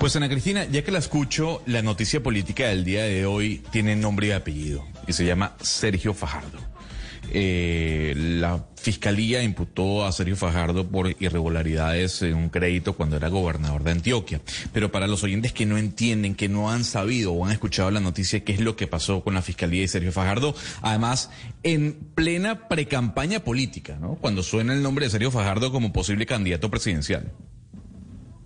Pues Ana Cristina, ya que la escucho, la noticia política del día de hoy tiene nombre y apellido y se llama Sergio Fajardo. Eh, la fiscalía imputó a Sergio Fajardo por irregularidades en un crédito cuando era gobernador de Antioquia. Pero para los oyentes que no entienden, que no han sabido o han escuchado la noticia, qué es lo que pasó con la fiscalía y Sergio Fajardo, además en plena precampaña política, ¿no? Cuando suena el nombre de Sergio Fajardo como posible candidato presidencial.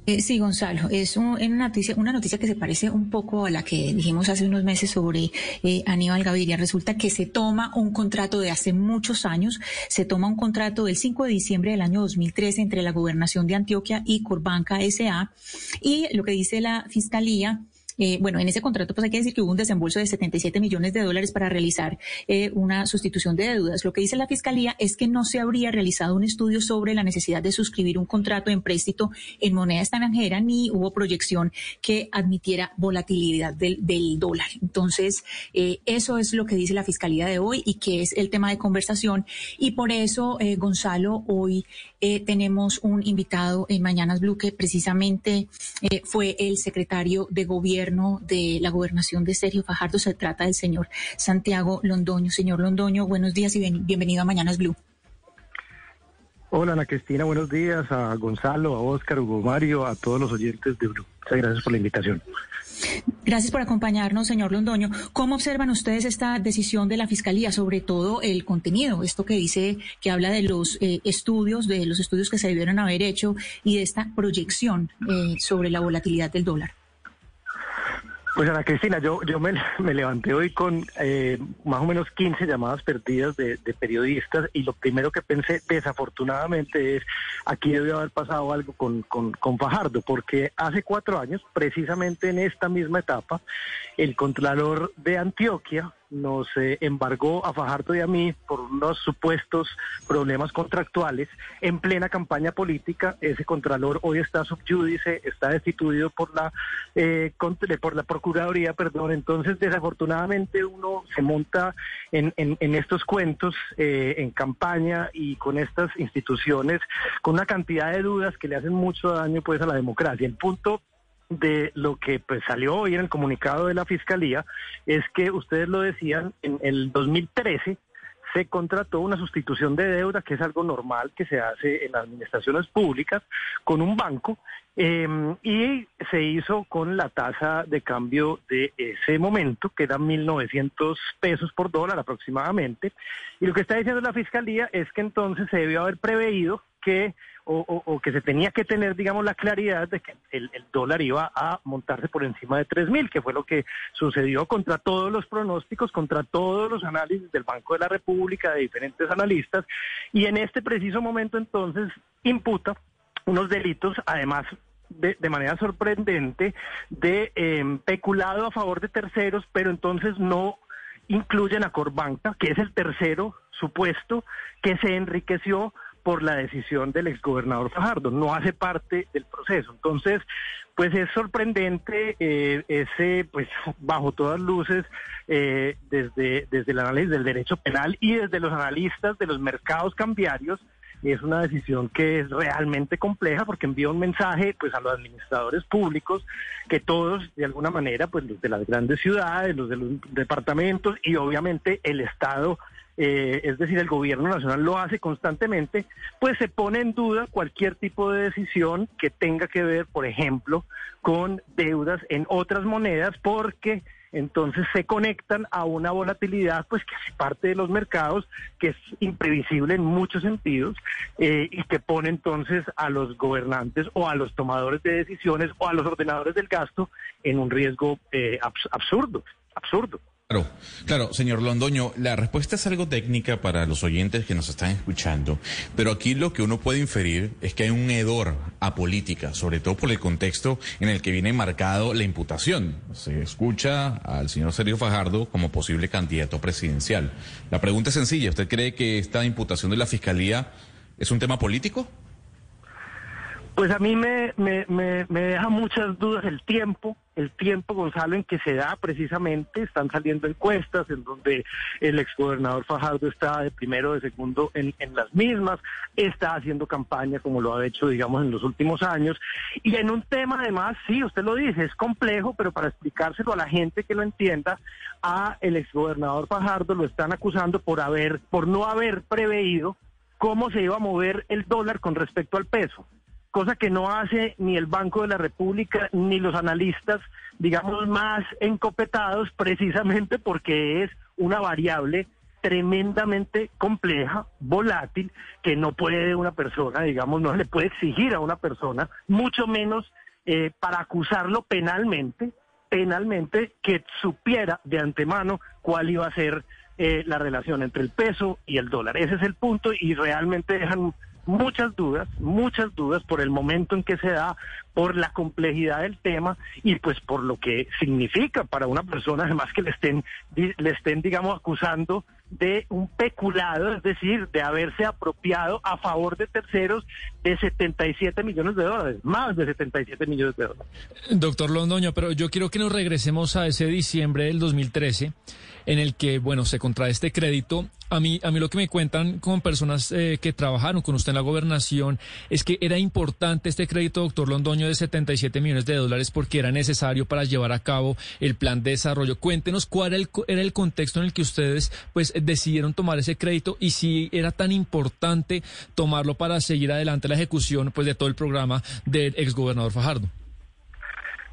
Eh, sí, Gonzalo, es una, noticia, una noticia que se parece un poco a la que dijimos hace unos meses sobre eh, Aníbal Gaviria. Resulta que se toma un contrato de hace muchos años, se toma un contrato del 5 de diciembre del año 2013 entre la Gobernación de Antioquia y Corbanca S.A. Y lo que dice la Fiscalía eh, bueno, en ese contrato pues hay que decir que hubo un desembolso de 77 millones de dólares para realizar eh, una sustitución de deudas. Lo que dice la Fiscalía es que no se habría realizado un estudio sobre la necesidad de suscribir un contrato de empréstito en moneda extranjera ni hubo proyección que admitiera volatilidad del, dólar. Entonces, eh, eso es lo que dice la Fiscalía de hoy y que es el tema de conversación. Y por eso, Gonzalo, hoy tenemos un invitado en Mañanas Blue que precisamente fue el secretario de Gobierno de la gobernación de Sergio Fajardo. Se trata del señor Santiago Londoño. Señor Londoño, buenos días y bienvenido a Mañanas Blue. Hola Ana Cristina, buenos días a Gonzalo, a Oscar, Hugo Mario, a todos los oyentes de Blue. Muchas gracias por la invitación. Gracias por acompañarnos, señor Londoño. ¿Cómo observan ustedes esta decisión de la Fiscalía, sobre todo el contenido, esto que dice, que habla de los eh, estudios, de los estudios que se debieron haber hecho y de esta proyección eh, sobre la volatilidad del dólar? Pues Ana Cristina, yo, yo me, levanté hoy con eh, más o menos 15 llamadas perdidas de, periodistas y lo primero que pensé desafortunadamente es aquí debe haber pasado algo con, con, con Fajardo, porque hace cuatro años, precisamente en esta misma etapa, el Contralor de Antioquia, nos eh, embargó a Fajardo y a mí por unos supuestos problemas contractuales en plena campaña política. Ese contralor hoy está subyúdice, está destituido por la eh, por la procuraduría, perdón. Entonces, desafortunadamente uno se monta en, en, estos cuentos eh, en campaña y con estas instituciones con una cantidad de dudas que le hacen mucho daño pues a la democracia. El punto de lo que pues salió hoy en el comunicado de la Fiscalía es que ustedes lo decían, en el 2013 se contrató una sustitución de deuda, que es algo normal que se hace en administraciones públicas, con un banco, em, y se hizo con la tasa de cambio de ese momento, que era 1.900 pesos por dólar aproximadamente. Y lo que está diciendo la Fiscalía es que entonces se debió haber preveído que o, que se tenía que tener, digamos, la claridad de que el, dólar iba a montarse por encima de 3.000, que fue lo que sucedió contra todos los pronósticos, contra todos los análisis del Banco de la República, de diferentes analistas, y en este preciso momento entonces imputa unos delitos, además de, manera sorprendente, de em, peculado a favor de terceros, pero entonces no incluyen a Corbanca, que es el tercero supuesto que se enriqueció por la decisión del exgobernador Fajardo, no hace parte del proceso. Entonces, pues es sorprendente eh, ese, pues bajo todas luces, eh, desde, desde el análisis del derecho penal y desde los analistas de los mercados cambiarios, es una decisión que es realmente compleja porque envía un mensaje pues a los administradores públicos que todos de alguna manera pues los de las grandes ciudades, los de los departamentos y obviamente el Estado eh, es decir, el gobierno nacional lo hace constantemente, pues se pone en duda cualquier tipo de decisión que tenga que ver, por ejemplo, con deudas en otras monedas, porque entonces se conectan a una volatilidad pues que hace parte de los mercados, que es imprevisible en muchos sentidos eh, y que pone entonces a los gobernantes o a los tomadores de decisiones o a los ordenadores del gasto en un riesgo eh, absurdo, absurdo. Claro, claro, señor Londoño, la respuesta es algo técnica para los oyentes que nos están escuchando, pero aquí lo que uno puede inferir es que hay un hedor a política, sobre todo por el contexto en el que viene marcado la imputación. Se escucha al señor Sergio Fajardo como posible candidato presidencial. La pregunta es sencilla, ¿usted cree que esta imputación de la Fiscalía es un tema político? Pues a mí me, me, me, me, deja muchas dudas el tiempo, el tiempo, Gonzalo, en que se da precisamente, están saliendo encuestas en donde el exgobernador Fajardo está de primero, de segundo en, en las mismas, está haciendo campaña como lo ha hecho, digamos, en los últimos años. Y en un tema, además, sí, usted lo dice, es complejo, pero para explicárselo a la gente que lo entienda, a el exgobernador Fajardo lo están acusando por haber, por no haber preveído cómo se iba a mover el dólar con respecto al peso cosa que no hace ni el Banco de la República ni los analistas, digamos, más encopetados, precisamente porque es una variable tremendamente compleja, volátil, que no puede una persona, digamos, no le puede exigir a una persona, mucho menos eh, para acusarlo penalmente, penalmente, que supiera de antemano cuál iba a ser eh, la relación entre el peso y el dólar. Ese es el punto y realmente dejan muchas dudas, muchas dudas por el momento en que se da, por la complejidad del tema y pues por lo que significa para una persona además que le estén, le estén digamos, acusando de un peculado, es decir, de haberse apropiado a favor de terceros de 77 millones de dólares, más de 77 millones de dólares. Doctor Londoño, pero yo quiero que nos regresemos a ese diciembre del 2013 en el que, bueno, se contrae este crédito. A mí, a mí lo que me cuentan con personas eh, que trabajaron con usted en la gobernación es que era importante este crédito, doctor Londoño, de 77 millones de dólares porque era necesario para llevar a cabo el plan de desarrollo. Cuéntenos cuál era el, era el contexto en el que ustedes pues decidieron tomar ese crédito y si era tan importante tomarlo para seguir adelante la ejecución pues de todo el programa del exgobernador Fajardo.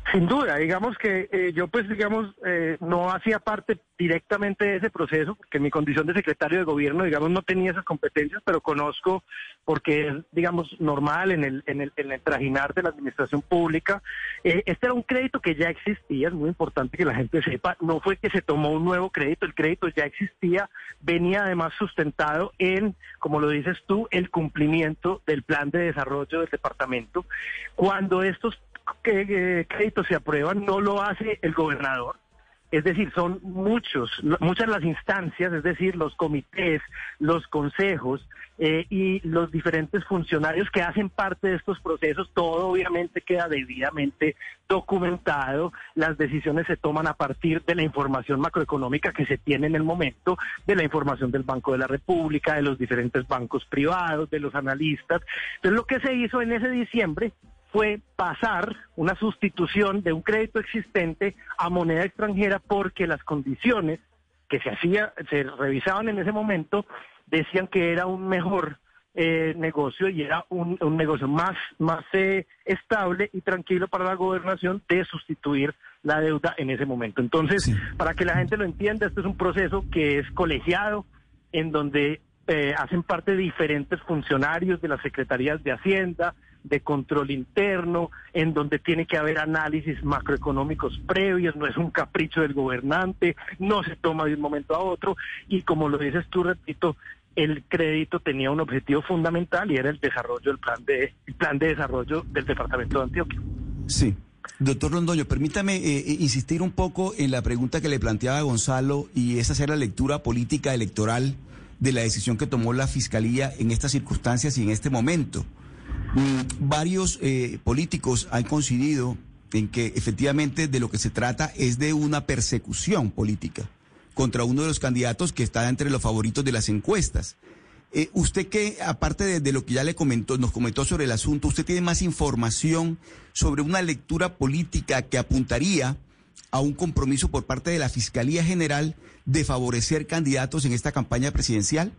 Sin duda, digamos que eh, yo pues digamos eh, no hacía parte directamente de ese proceso, porque mi condición de secretario de gobierno, digamos, no tenía esas competencias, pero conozco porque es, digamos, normal en el, en el, en el trajinar de la administración pública. Eh, este era un crédito que ya existía, es muy importante que la gente sepa, no fue que se tomó un nuevo crédito, el crédito ya existía, venía además sustentado en, como lo dices tú, el cumplimiento del plan de desarrollo del departamento. Cuando estos que créditos se aprueban, no lo hace el gobernador. Es decir, son muchos, muchas las instancias, es decir, los comités, los consejos eh, y los diferentes funcionarios que hacen parte de estos procesos, todo obviamente queda debidamente documentado. Las decisiones se toman a partir de la información macroeconómica que se tiene en el momento, de la información del Banco de la República, de los diferentes bancos privados, de los analistas. Entonces, lo que se hizo en ese diciembre fue pasar una sustitución de un crédito existente a moneda extranjera porque las condiciones que se hacía, se revisaban en ese momento, decían que era un mejor eh, negocio y era un, negocio más, más eh, estable y tranquilo para la gobernación de sustituir la deuda en ese momento. Entonces, para que la gente lo entienda, este es un proceso que es colegiado, en donde eh, hacen parte diferentes funcionarios de las secretarías de Hacienda, de control interno, en donde tiene que haber análisis macroeconómicos previos, no es un capricho del gobernante, no se toma de un momento a otro, y como lo dices tú, repito, el crédito tenía un objetivo fundamental y era el desarrollo del plan de, el plan de desarrollo del departamento de Antioquia. Sí. Doctor Londoño, permítame eh, eh, insistir un poco en la pregunta que le planteaba Gonzalo y esa hacer la lectura política electoral de la decisión que tomó la Fiscalía en estas circunstancias y en este momento. Mm, varios eh, políticos han coincidido en que efectivamente de lo que se trata es de una persecución política contra uno de los candidatos que está entre los favoritos de las encuestas. Eh, usted que, aparte de, lo que ya le comentó, nos comentó sobre el asunto, ¿usted tiene más información sobre una lectura política que apuntaría a un compromiso por parte de la Fiscalía General de favorecer candidatos en esta campaña presidencial?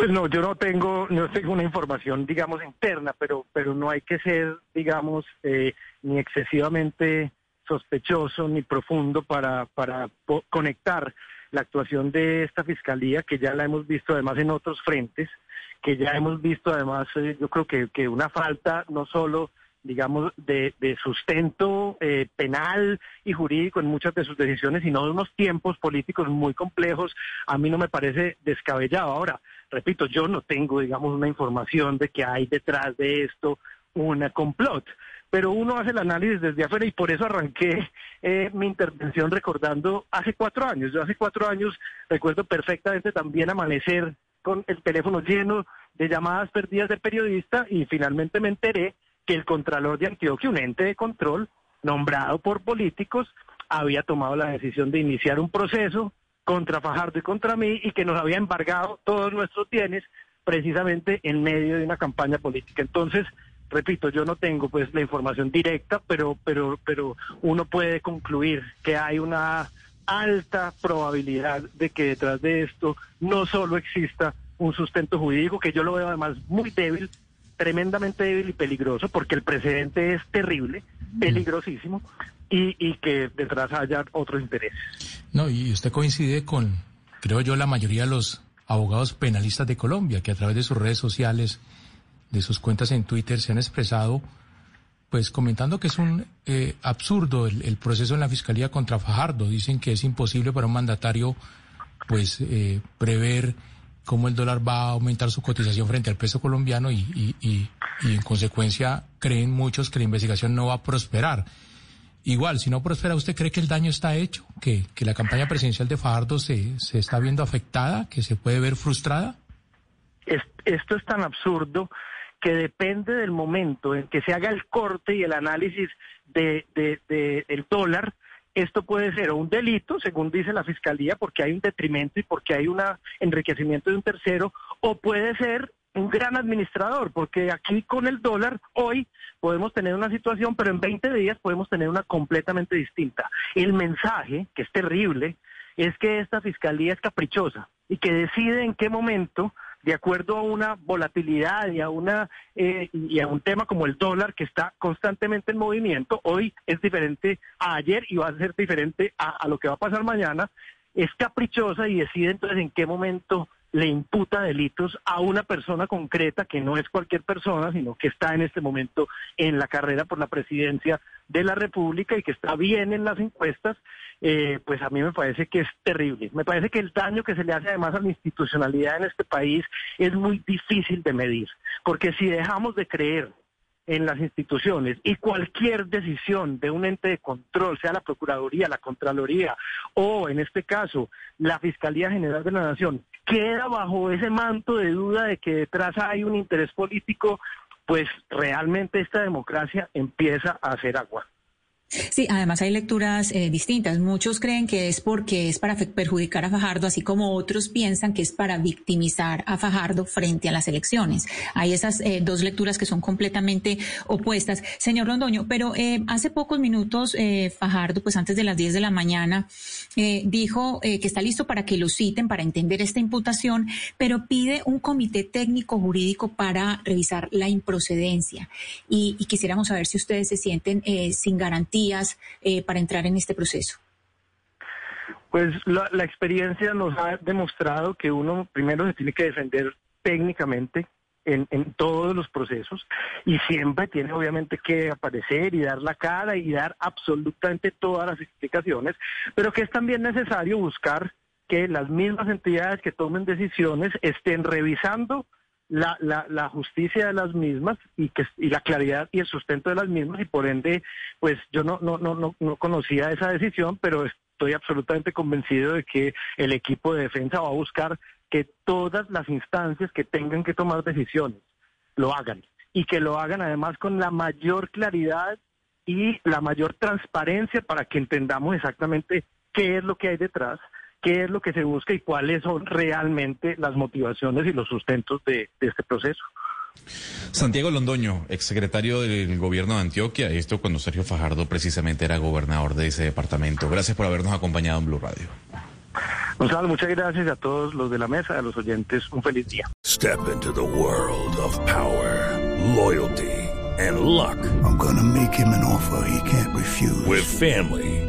Pues no, yo no tengo, no tengo una información, digamos, interna, pero, pero no hay que ser, digamos, eh, ni excesivamente sospechoso ni profundo para, para conectar la actuación de esta fiscalía, que ya la hemos visto además en otros frentes, que ya hemos visto además, eh, yo creo que, que una falta no solo digamos, de, sustento eh, penal y jurídico en muchas de sus decisiones, sino de unos tiempos políticos muy complejos, a mí no me parece descabellado. Ahora, repito, yo no tengo, digamos, una información de que hay detrás de esto una complot pero uno hace el análisis desde afuera y por eso arranqué eh, mi intervención recordando hace cuatro años. Yo hace cuatro años recuerdo perfectamente también amanecer con el teléfono lleno de llamadas perdidas de periodista y finalmente me enteré que el Contralor de Antioquia, un ente de control nombrado por políticos, había tomado la decisión de iniciar un proceso contra Fajardo y contra mí y que nos había embargado todos nuestros bienes precisamente en medio de una campaña política. Entonces, repito, yo no tengo pues la información directa, pero pero pero uno puede concluir que hay una alta probabilidad de que detrás de esto no solo exista un sustento jurídico, que yo lo veo además muy débil, tremendamente débil y peligroso, porque el precedente es terrible, peligrosísimo, y, y que detrás haya otros intereses. No, y usted coincide con, creo yo, la mayoría de los abogados penalistas de Colombia, que a través de sus redes sociales, de sus cuentas en Twitter, se han expresado pues comentando que es un eh, absurdo el, el, proceso en la fiscalía contra Fajardo. Dicen que es imposible para un mandatario pues eh, prever cómo el dólar va a aumentar su cotización frente al peso colombiano y, en consecuencia creen muchos que la investigación no va a prosperar. Igual, si no prospera, ¿usted cree que el daño está hecho? ¿Que, la campaña presidencial de Fajardo se, se está viendo afectada? ¿Que se puede ver frustrada? esto es tan absurdo que depende del momento en que se haga el corte y el análisis de, del dólar, esto puede ser un delito, según dice la fiscalía, porque hay un detrimento y porque hay un enriquecimiento de un tercero, o puede ser un gran administrador, porque aquí con el dólar hoy podemos tener una situación, pero en 20 días podemos tener una completamente distinta. El mensaje, que es terrible, es que esta fiscalía es caprichosa y que decide en qué momento de acuerdo a una volatilidad y a una eh, y a un tema como el dólar que está constantemente en movimiento, hoy es diferente a ayer y va a ser diferente a, a lo que va a pasar mañana, es caprichosa y decide entonces en qué momento le imputa delitos a una persona concreta que no es cualquier persona, sino que está en este momento en la carrera por la presidencia de la República y que está bien en las encuestas, eh, pues a mí me parece que es terrible. Me parece que el daño que se le hace además a la institucionalidad en este país es muy difícil de medir, porque si dejamos de creer en las instituciones y cualquier decisión de un ente de control, sea la Procuraduría, la Contraloría o en este caso la Fiscalía General de la Nación, queda bajo ese manto de duda de que detrás hay un interés político, pues realmente esta democracia empieza a hacer agua. Sí, además hay lecturas eh, distintas. Muchos creen que es porque es para perjudicar a Fajardo, así como otros piensan que es para victimizar a Fajardo frente a las elecciones. Hay esas eh, dos lecturas que son completamente opuestas. Señor Londoño, pero eh, hace pocos minutos Fajardo, pues antes de las 10 de la mañana, dijo que está listo para que lo citen, para entender esta imputación, pero pide un comité técnico jurídico para revisar la improcedencia. Y, y quisiéramos saber si ustedes se sienten sin garantía eh, para entrar en este proceso? Pues la, experiencia nos ha demostrado que uno primero se tiene que defender técnicamente en, todos los procesos y siempre tiene obviamente que aparecer y dar la cara y dar absolutamente todas las explicaciones, pero que es también necesario buscar que las mismas entidades que tomen decisiones estén revisando la, la, la, justicia de las mismas y que y la claridad y el sustento de las mismas y por ende pues yo no no no no, no conocía esa decisión pero estoy absolutamente convencido de que el equipo de defensa va a buscar que todas las instancias que tengan que tomar decisiones lo hagan y que lo hagan además con la mayor claridad y la mayor transparencia para que entendamos exactamente qué es lo que hay detrás qué es lo que se busca y cuáles son realmente las motivaciones y los sustentos de, este proceso. Santiago Londoño, exsecretario del gobierno de Antioquia, esto cuando Sergio Fajardo precisamente era gobernador de ese departamento. Gracias por habernos acompañado en Blue Radio. Gonzalo, muchas gracias a todos los de la mesa, a los oyentes, un feliz día. Step into the world of power, loyalty and luck. I'm gonna make him an offer he can't refuse. With family,